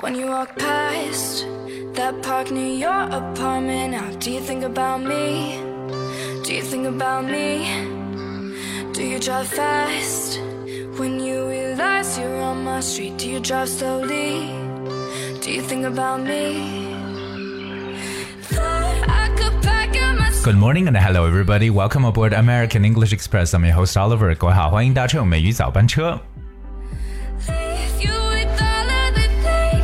When you walk past that park near your apartment, now do you think about me? Do you think about me? Do you drive fast? When you realize you're on my street, do you drive slowly? Do you think about me? Thought I could pack up my Good morning and hello everybody. Welcome aboard American English Express. I'm your host Oliver. 各位好，欢迎搭乘美语早班车。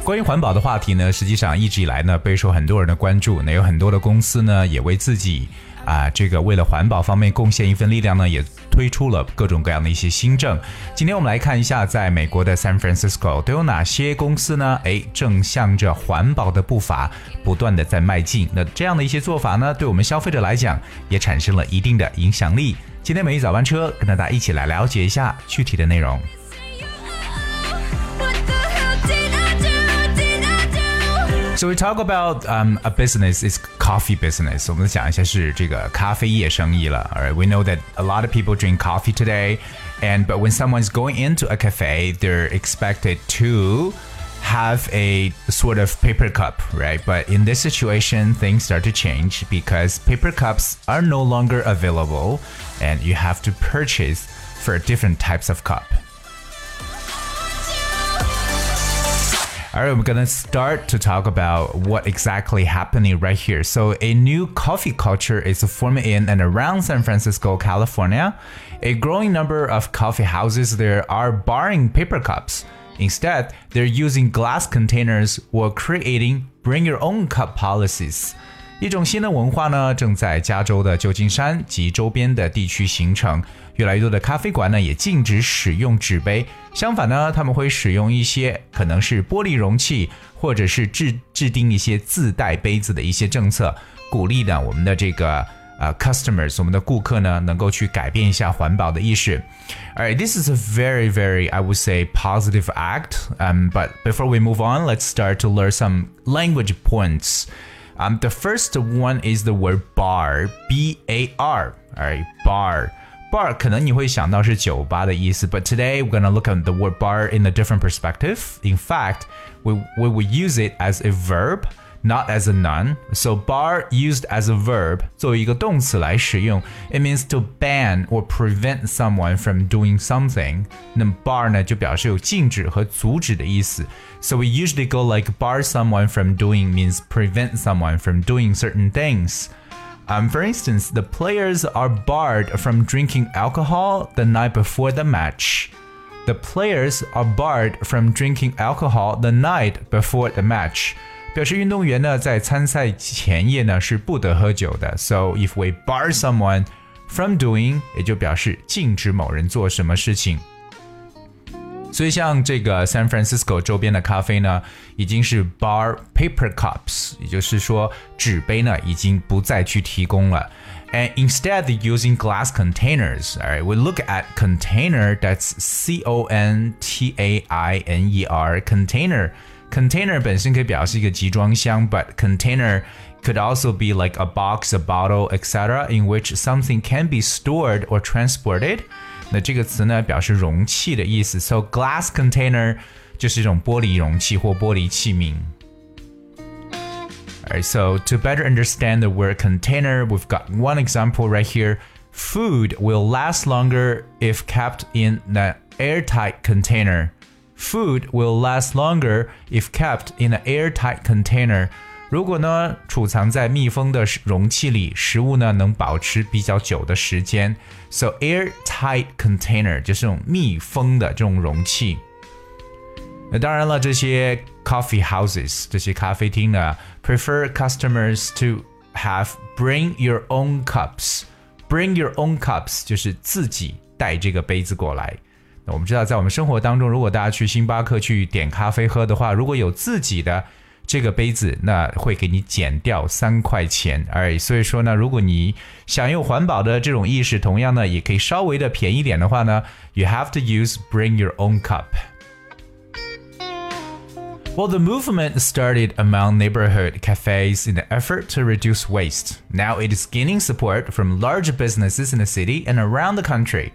关于环保的话题呢，实际上一直以来呢备受很多人的关注。那有很多的公司呢，也为自己啊这个为了环保方面贡献一份力量呢，也推出了各种各样的一些新政。今天我们来看一下，在美国的 San Francisco 都有哪些公司呢？哎，正向着环保的步伐不断的在迈进。那这样的一些做法呢，对我们消费者来讲也产生了一定的影响力。今天美语早班车跟大家一起来了解一下具体的内容。So we talk about um, a business is coffee business. 我们讲一下是这个咖啡业生意了。Alright, we know that a lot of people drink coffee today, and but when someone's going into a cafe, they're expected to have a sort of paper cup, right? But in this situation, things start to change because paper cups are no longer available, and you have to purchase for different types of cup. All right, we're gonna start to talk about what exactly happening right here. So, a new coffee culture is forming in and around San Francisco, California. A growing number of coffee houses there are barring paper cups. Instead, they're using glass containers or creating bring your own cup policies. 一种新的文化呢，正在加州的旧金山及周边的地区形成。越来越多的咖啡馆呢，也禁止使用纸杯。相反呢，他们会使用一些可能是玻璃容器，或者是制制定一些自带杯子的一些政策，鼓励呢我们的这个呃 customers，我们的顾客呢，能够去改变一下环保的意识。Alright, this is a very, very, I would say, positive act. Um, but before we move on, let's start to learn some language points. Um, the first one is the word bar, B A R. Alright, bar. Bar 可能你会想到是酒吧的意思，but today we're gonna look at the word bar in a different perspective. In fact, we we will use it as a verb, not as a noun. So bar used as a verb 作为一个动词来使用，it means to ban or prevent someone from doing something. 那么 bar 呢就表示有禁止和阻止的意思。So we usually go like bar someone from doing means prevent someone from doing certain things. Um, for instance, the players are barred from drinking alcohol the night before the match. The players are barred from drinking alcohol the night before the match. 表示运动员呢在参赛前夜呢是不得喝酒的。So if we bar someone from doing，也就表示禁止某人做什么事情。所以像这个 San Francisco 周边的咖啡呢，已经是 bar paper cups，也就是说纸杯呢已经不再去提供了。And instead, they're using glass containers. All right, we look at container. That's C O N T A I N E R. Container. Container 本身可以表示一个集装箱，but container could also be like a box, a bottle, etc., in which something can be stored or transported. 那这个词呢，表示容器的意思。So glass container 就是一种玻璃容器或玻璃器皿。Alright, so to better understand the word container, we've got one example right here. Food will last longer if kept in an airtight container. Food will last longer if kept in an airtight container. 如果呢储藏在密封的容器里，食物呢能保持比较久的时间。So airtight container 就是这种密封的这种容器。那当然了，这些 coffee houses 这些咖啡厅呢，prefer customers to have bring your own cups。Bring your own cups 就是自己带这个杯子过来。 那我们知道，在我们生活当中，如果大家去星巴克去点咖啡喝的话，如果有自己的这个杯子，那会给你减掉三块钱。哎，所以说呢，如果你想有环保的这种意识，同样呢，也可以稍微的便宜点的话呢，you have to use bring your own cup。Well, the movement started among neighborhood cafes in the effort to reduce waste. Now it is gaining support from large businesses in the city and around the country.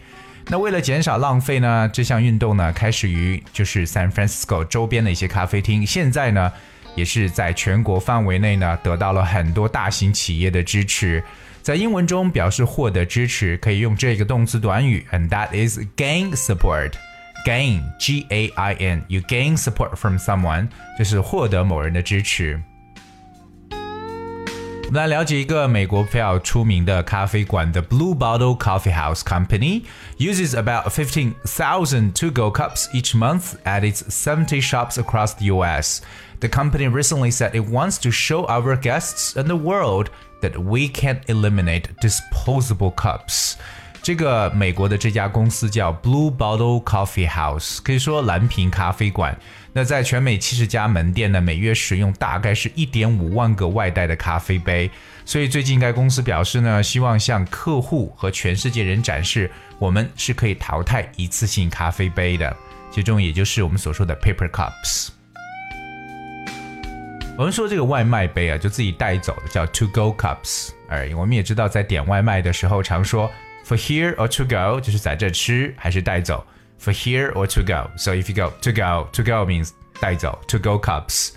那为了减少浪费呢，这项运动呢开始于就是 San Francisco 周边的一些咖啡厅，现在呢也是在全国范围内呢得到了很多大型企业的支持。在英文中表示获得支持，可以用这个动词短语，and that is gain support。gain g a i n you gain support from someone 就是获得某人的支持。我们来了解一个美国比较出名的咖啡馆，The Blue Bottle Coffee House Company uses about 15,000 to-go cups each month at its 70 shops across the U.S. The company recently said it wants to show our guests and the world that we can eliminate disposable cups. 这个美国的这家公司叫 Blue Bottle Coffee House，可以说蓝瓶咖啡馆。那在全美七十家门店呢，每月使用大概是一点五万个外带的咖啡杯。所以最近该公司表示呢，希望向客户和全世界人展示，我们是可以淘汰一次性咖啡杯的，其中也就是我们所说的 paper cups。我们说这个外卖杯啊，就自己带走的叫 to go cups。而我们也知道，在点外卖的时候常说。For here or to go 就是在这吃还是带走。For here or to go. So if you go to go, to go means 带走 to go cups.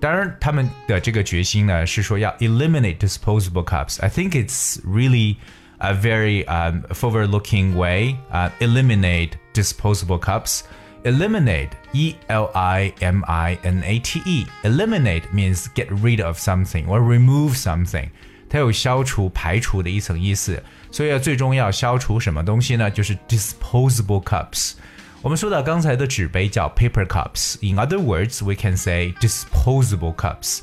当然，他们的这个决心呢是说要 eliminate disposable cups. I think it's really a very um, forward-looking way. Uh, eliminate disposable cups. Eliminate, E L I M I N A T E. Eliminate means get rid of something or remove something. 它有消除、排除的一层意思，所以最终要消除什么东西呢？就是 disposable cups。我们说到刚才的纸杯叫 paper cups。In other words, we can say disposable cups.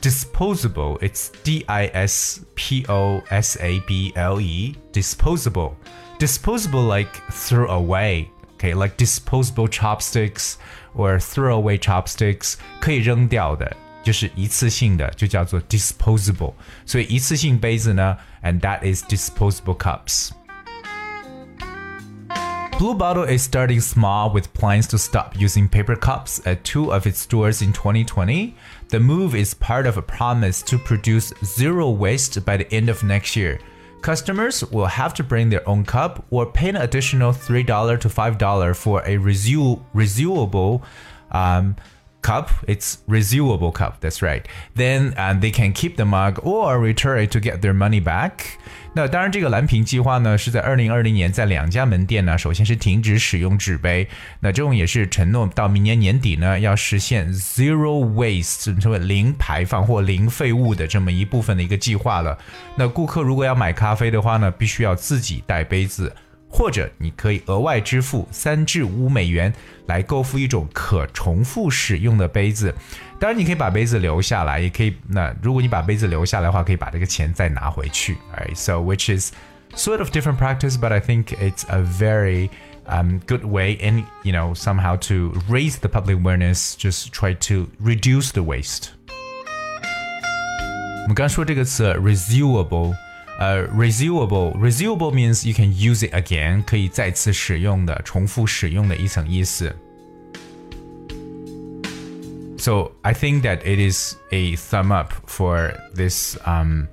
Disposable, it's D I S P O S A B L E. Disposable, disposable like throw away. Okay, like disposable chopsticks or throw away chopsticks，可以扔掉的。 就是一次性的，就叫做 disposable。所以一次性杯子呢，and that is disposable cups。Blue Bottle is starting small with plans to stop using paper cups at two of its stores in 2020. The move is part of a promise to produce zero waste by the end of next year. Customers will have to bring their own cup or pay an additional $3 to $5 for a reusable um, cup. It's reusable cup. That's right. Then and they can keep the mug or return it to get their money back. 那当然，这个蓝瓶计划呢，是在二零二零年在两家门店呢，首先是停止使用纸杯。那这种也是承诺到明年年底呢，要实现 zero waste，称为零排放或零废物的这么一部分的一个计划了。那顾客如果要买咖啡的话呢，必须要自己带杯子。或者你可以额外支付三至五美元来购付一种可重复使用的杯子。当然，你可以把杯子留下来，也可以。那如果你把杯子留下来的话，可以把这个钱再拿回去。Alright, so which is sort of different practice, but I think it's a very um, good way and you know somehow to raise the public awareness, just try to reduce the waste. 我们刚说这个词 reusable。 呃，reusable，reusable means you can use it again，可以再次使用的、重复使用的一层意思。So I think that it is a thumb up for this um,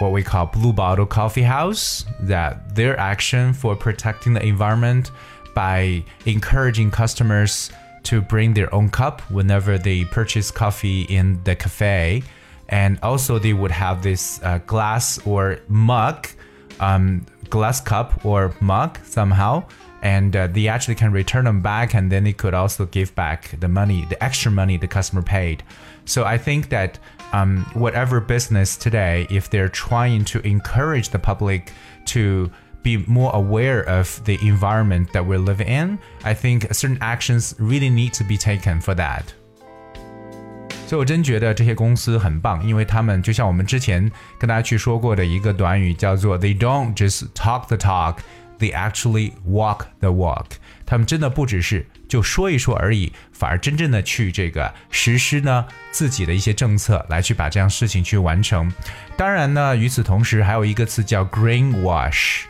what we call Blue Bottle Coffee House that their action for protecting the environment by encouraging customers to bring their own cup whenever they purchase coffee in the cafe and also they would have this uh, glass or mug, um, glass cup or mug somehow, and uh, they actually can return them back, and then they could also give back the money, the extra money the customer paid. So I think that um, whatever business today, if they're trying to encourage the public to be more aware of the environment that we're living in, I think certain actions really need to be taken for that. 所以我真觉得这些公司很棒，因为他们就像我们之前跟大家去说过的一个短语，叫做 "They don't just talk the talk, they actually walk the walk." 他们真的不只是就说一说而已，反而真正的去这个实施呢自己的一些政策，来去把这样事情去完成。当然呢，与此同时还有一个词叫 greenwash。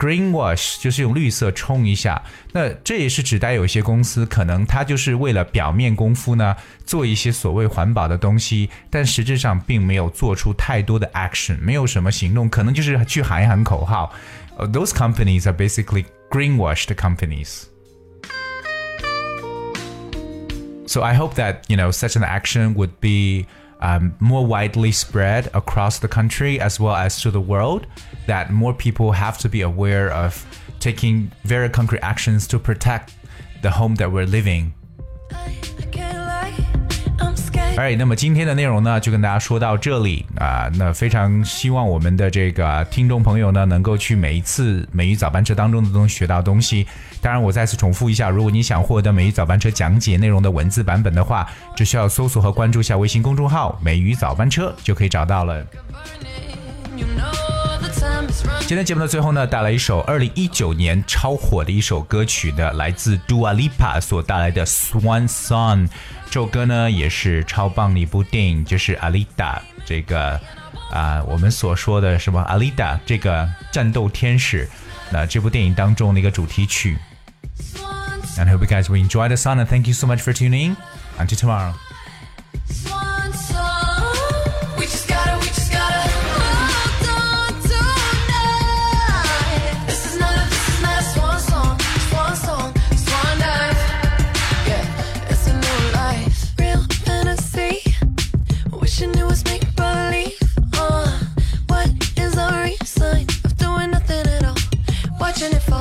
Greenwash 就是用绿色冲一下，那这也是指代有些公司可能它就是为了表面功夫呢，做一些所谓环保的东西，但实质上并没有做出太多的 action，没有什么行动，可能就是去喊一喊口号。Those companies are basically greenwashed companies. So I hope that you know such an action would be um, more widely spread across the country as well as to the world. That more people have to be aware of taking very concrete actions to protect the home that we're living. Alright，那么今天的内容呢，就跟大家说到这里啊。那非常希望我们的这个听众朋友呢，能够去每一次美语早班车当中都能学到东西。当然，我再次重复一下，如果你想获得美语早班车讲解内容的文字版本的话，只需要搜索和关注一下微信公众号“美语早班车”就可以找到了。今天节目的最后呢，带来一首二零一九年超火的一首歌曲的，来自 Dua Lipa 所带来的 Swan Song。这首歌呢也是超棒的一部电影，就是阿丽达这个啊，我们所说的什么阿丽达这个战斗天使，那这部电影当中的一个主题曲。And I hope you guys will enjoy the song and thank you so much for tuning in. Until tomorrow. and it falls